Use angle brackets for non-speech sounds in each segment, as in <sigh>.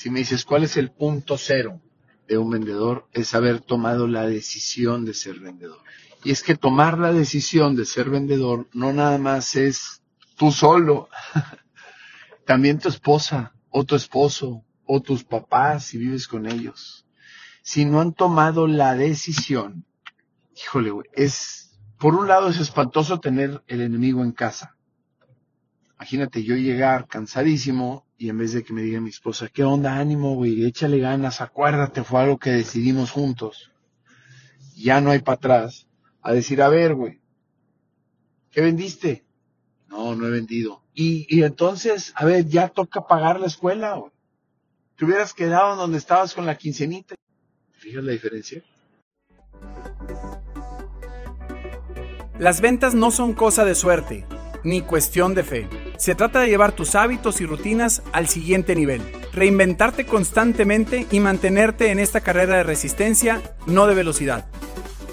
Si me dices, ¿cuál es el punto cero de un vendedor? Es haber tomado la decisión de ser vendedor. Y es que tomar la decisión de ser vendedor no nada más es tú solo, <laughs> también tu esposa o tu esposo o tus papás si vives con ellos. Si no han tomado la decisión, híjole, es, por un lado es espantoso tener el enemigo en casa. Imagínate yo llegar cansadísimo y en vez de que me diga mi esposa, ¿qué onda? Ánimo, güey, échale ganas, acuérdate, fue algo que decidimos juntos. Ya no hay para atrás. A decir, a ver, güey, ¿qué vendiste? No, no he vendido. Y, y entonces, a ver, ya toca pagar la escuela, güey. Te hubieras quedado donde estabas con la quincenita. ¿Fijas la diferencia? Las ventas no son cosa de suerte, ni cuestión de fe. Se trata de llevar tus hábitos y rutinas al siguiente nivel, reinventarte constantemente y mantenerte en esta carrera de resistencia, no de velocidad.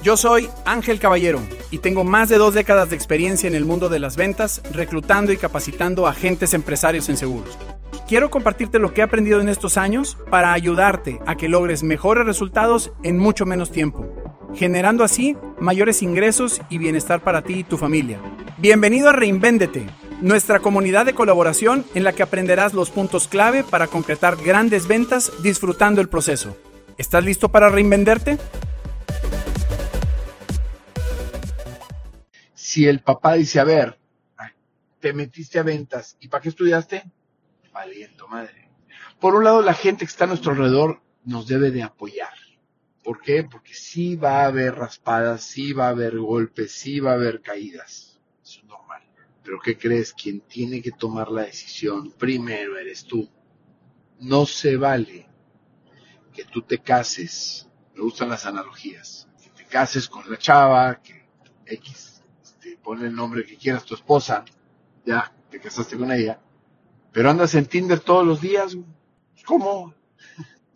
Yo soy Ángel Caballero y tengo más de dos décadas de experiencia en el mundo de las ventas, reclutando y capacitando agentes empresarios en seguros. Quiero compartirte lo que he aprendido en estos años para ayudarte a que logres mejores resultados en mucho menos tiempo, generando así mayores ingresos y bienestar para ti y tu familia. Bienvenido a Reinvéndete, nuestra comunidad de colaboración en la que aprenderás los puntos clave para concretar grandes ventas disfrutando el proceso. ¿Estás listo para reinvenderte? Si el papá dice, a ver, te metiste a ventas, ¿y para qué estudiaste? Valiento, madre. Por un lado, la gente que está a nuestro alrededor nos debe de apoyar. ¿Por qué? Porque sí va a haber raspadas, sí va a haber golpes, sí va a haber caídas. Pero ¿qué crees? Quien tiene que tomar la decisión primero eres tú. No se vale que tú te cases. Me gustan las analogías. Que te cases con la chava, que X ponle el nombre que quieras, tu esposa, ya, te casaste con ella, pero andas en Tinder todos los días, ¿cómo?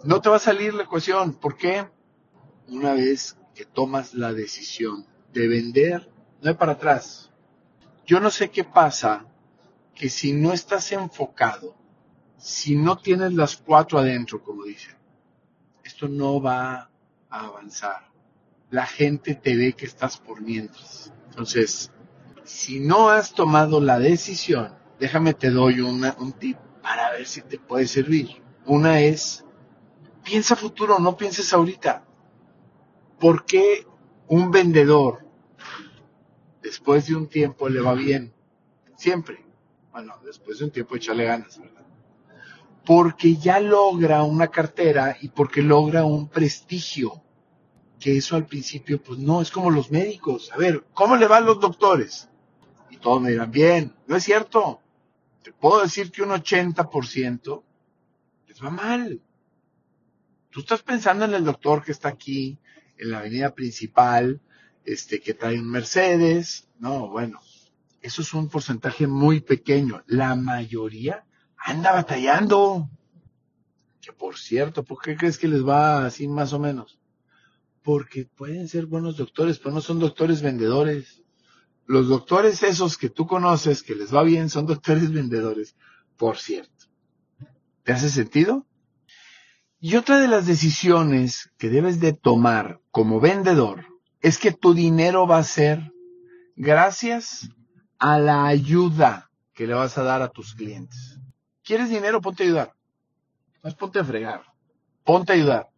No te va a salir la ecuación, ¿por qué? Una vez que tomas la decisión de vender, no hay para atrás. Yo no sé qué pasa, que si no estás enfocado, si no tienes las cuatro adentro, como dicen, esto no va a avanzar. La gente te ve que estás por mientras. Entonces, si no has tomado la decisión, déjame te doy un tip para ver si te puede servir. Una es, piensa futuro, no pienses ahorita. ¿Por qué un vendedor después de un tiempo le va bien? Siempre. Bueno, después de un tiempo echarle ganas, ¿verdad? Porque ya logra una cartera y porque logra un prestigio. Que eso al principio, pues no, es como los médicos. A ver, ¿cómo le van los doctores? Y todos me dirán, bien, no es cierto. Te puedo decir que un 80% les va mal. Tú estás pensando en el doctor que está aquí, en la avenida principal, este, que trae un Mercedes. No, bueno, eso es un porcentaje muy pequeño. La mayoría anda batallando. Que por cierto, ¿por qué crees que les va así más o menos? Porque pueden ser buenos doctores, pero no son doctores vendedores los doctores esos que tú conoces, que les va bien, son doctores vendedores, por cierto. ¿Te hace sentido? Y otra de las decisiones que debes de tomar como vendedor es que tu dinero va a ser gracias a la ayuda que le vas a dar a tus clientes. ¿Quieres dinero? Ponte a ayudar. No es ponte a fregar. Ponte a ayudar.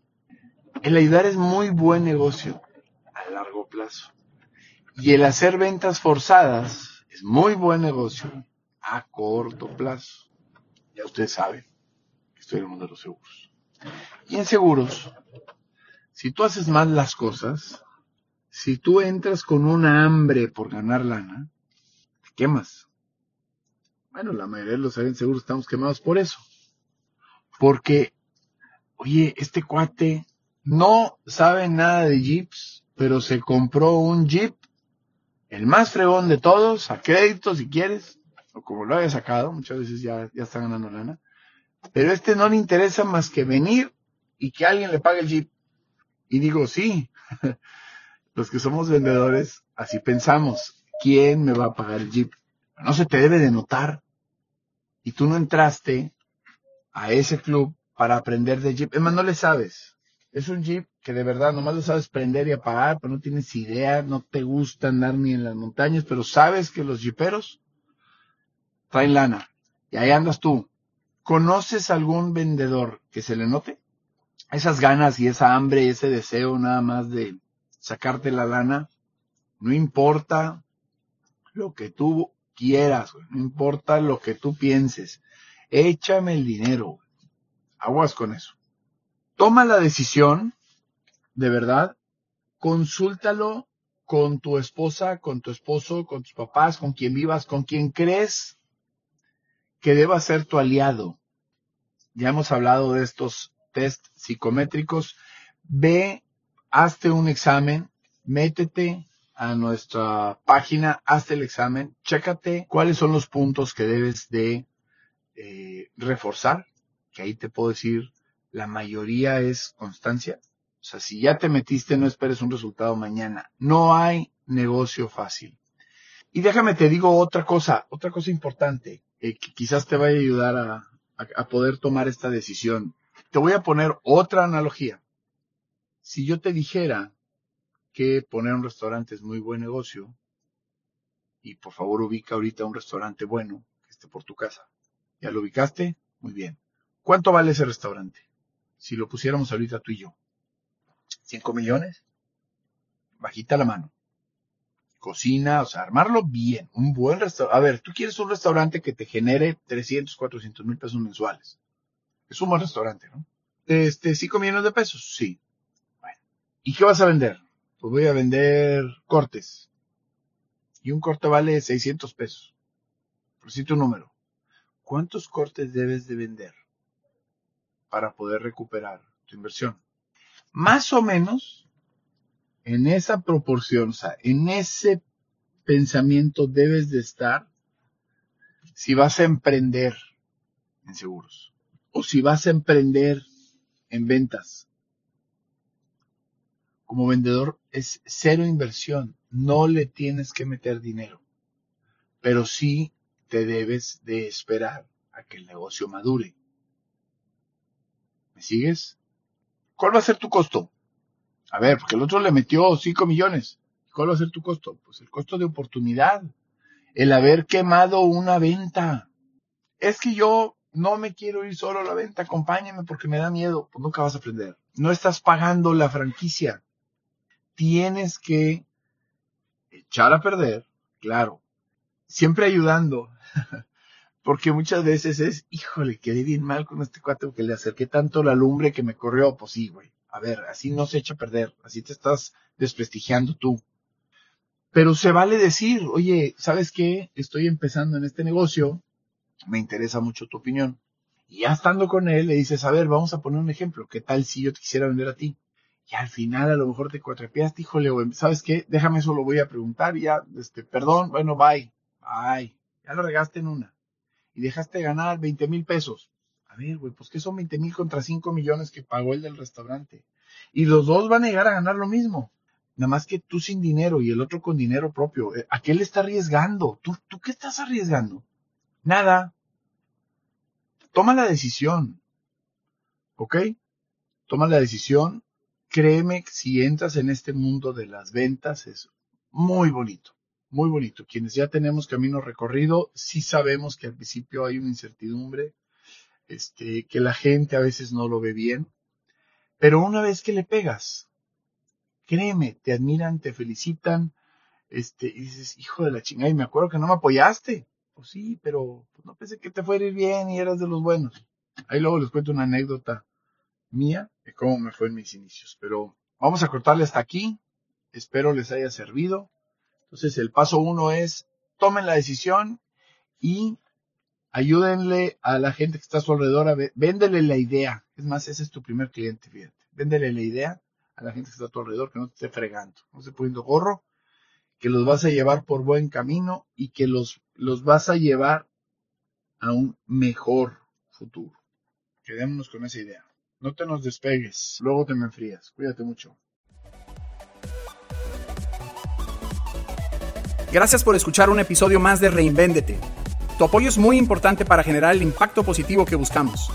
El ayudar es muy buen negocio a largo plazo. Y el hacer ventas forzadas es muy buen negocio a corto plazo. Ya ustedes saben que estoy en el mundo de los seguros. Y en seguros, si tú haces mal las cosas, si tú entras con una hambre por ganar lana, te quemas. Bueno, la mayoría de los agentes seguros estamos quemados por eso. Porque, oye, este cuate no sabe nada de jeeps, pero se compró un jeep el más fregón de todos, a crédito si quieres, o como lo haya sacado, muchas veces ya, ya está ganando lana, pero este no le interesa más que venir y que alguien le pague el jeep. Y digo, sí, <laughs> los que somos vendedores, así pensamos, ¿quién me va a pagar el jeep? No se te debe de notar. Y tú no entraste a ese club para aprender de Jeep. Es más, no le sabes. Es un Jeep que de verdad nomás lo sabes prender y apagar, pero no tienes idea, no te gusta andar ni en las montañas, pero sabes que los Jeeperos traen lana. Y ahí andas tú. ¿Conoces algún vendedor que se le note? Esas ganas y esa hambre, ese deseo nada más de sacarte la lana. No importa lo que tú quieras, no importa lo que tú pienses. Échame el dinero. Aguas con eso. Toma la decisión, de verdad, consúltalo con tu esposa, con tu esposo, con tus papás, con quien vivas, con quien crees que deba ser tu aliado. Ya hemos hablado de estos test psicométricos. Ve, hazte un examen, métete a nuestra página, hazte el examen, chécate cuáles son los puntos que debes de eh, reforzar, que ahí te puedo decir, la mayoría es constancia. O sea, si ya te metiste, no esperes un resultado mañana. No hay negocio fácil. Y déjame te digo otra cosa, otra cosa importante, eh, que quizás te vaya a ayudar a, a poder tomar esta decisión. Te voy a poner otra analogía. Si yo te dijera que poner un restaurante es muy buen negocio, y por favor ubica ahorita un restaurante bueno que esté por tu casa. ¿Ya lo ubicaste? Muy bien. ¿Cuánto vale ese restaurante? Si lo pusiéramos ahorita tú y yo. ¿Cinco millones? Bajita la mano. Cocina, o sea, armarlo bien. Un buen restaurante. A ver, tú quieres un restaurante que te genere 300, 400 mil pesos mensuales. Es un buen restaurante, ¿no? Este, cinco millones de pesos, sí. ¿Y qué vas a vender? Pues voy a vender cortes. Y un corte vale 600 pesos. Por si tu número. ¿Cuántos cortes debes de vender para poder recuperar tu inversión? Más o menos en esa proporción, o sea, en ese pensamiento debes de estar si vas a emprender en seguros o si vas a emprender en ventas. Como vendedor es cero inversión, no le tienes que meter dinero, pero sí te debes de esperar a que el negocio madure. ¿Me sigues? ¿Cuál va a ser tu costo? A ver, porque el otro le metió 5 millones. ¿Cuál va a ser tu costo? Pues el costo de oportunidad. El haber quemado una venta. Es que yo no me quiero ir solo a la venta, acompáñame porque me da miedo. Pues nunca vas a aprender. No estás pagando la franquicia. Tienes que echar a perder, claro. Siempre ayudando. <laughs> porque muchas veces es, híjole, quedé bien mal con este cuate porque le acerqué tanto la lumbre que me corrió. Pues sí, güey. A ver, así no se echa a perder. Así te estás desprestigiando tú. Pero se vale decir, oye, ¿sabes qué? Estoy empezando en este negocio me interesa mucho tu opinión. Y ya estando con él, le dices, a ver, vamos a poner un ejemplo, ¿qué tal si yo te quisiera vender a ti? Y al final a lo mejor te cuatrapeaste, híjole, ¿sabes qué? Déjame eso, lo voy a preguntar ya, este, perdón, bueno, bye, bye. Ya lo regaste en una. Y dejaste ganar 20 mil pesos. A ver, güey, pues que son 20 mil contra 5 millones que pagó el del restaurante. Y los dos van a llegar a ganar lo mismo. Nada más que tú sin dinero y el otro con dinero propio. Eh, ¿A qué le está arriesgando? ¿Tú, tú qué estás arriesgando? Nada. Toma la decisión. ¿Ok? Toma la decisión. Créeme si entras en este mundo de las ventas es muy bonito. Muy bonito. Quienes ya tenemos camino recorrido, sí sabemos que al principio hay una incertidumbre, este, que la gente a veces no lo ve bien. Pero una vez que le pegas, créeme, te admiran, te felicitan, este, y dices, hijo de la chingada, y me acuerdo que no me apoyaste. Pues sí, pero pues, no pensé que te fuera a ir bien y eras de los buenos. Ahí luego les cuento una anécdota mía de cómo me fue en mis inicios. Pero vamos a cortarle hasta aquí. Espero les haya servido. Entonces el paso uno es tomen la decisión y ayúdenle a la gente que está a su alrededor a véndele la idea. Es más, ese es tu primer cliente, fíjate. Véndele la idea a la gente que está a tu alrededor que no te esté fregando, no esté poniendo gorro, que los vas a llevar por buen camino y que los, los vas a llevar a un mejor futuro. Quedémonos con esa idea. No te nos despegues, luego te me enfrías. Cuídate mucho. Gracias por escuchar un episodio más de Reinvéndete. Tu apoyo es muy importante para generar el impacto positivo que buscamos.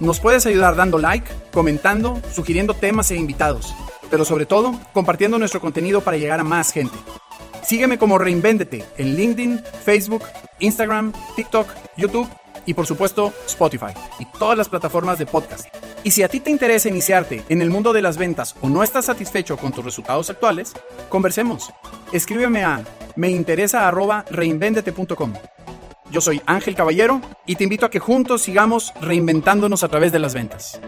Nos puedes ayudar dando like, comentando, sugiriendo temas e invitados, pero sobre todo compartiendo nuestro contenido para llegar a más gente. Sígueme como Reinvéndete en LinkedIn, Facebook, Instagram, TikTok, YouTube y por supuesto Spotify y todas las plataformas de podcast. Y si a ti te interesa iniciarte en el mundo de las ventas o no estás satisfecho con tus resultados actuales, conversemos. Escríbeme a meinteresa@reinvendete.com. Yo soy Ángel Caballero y te invito a que juntos sigamos reinventándonos a través de las ventas.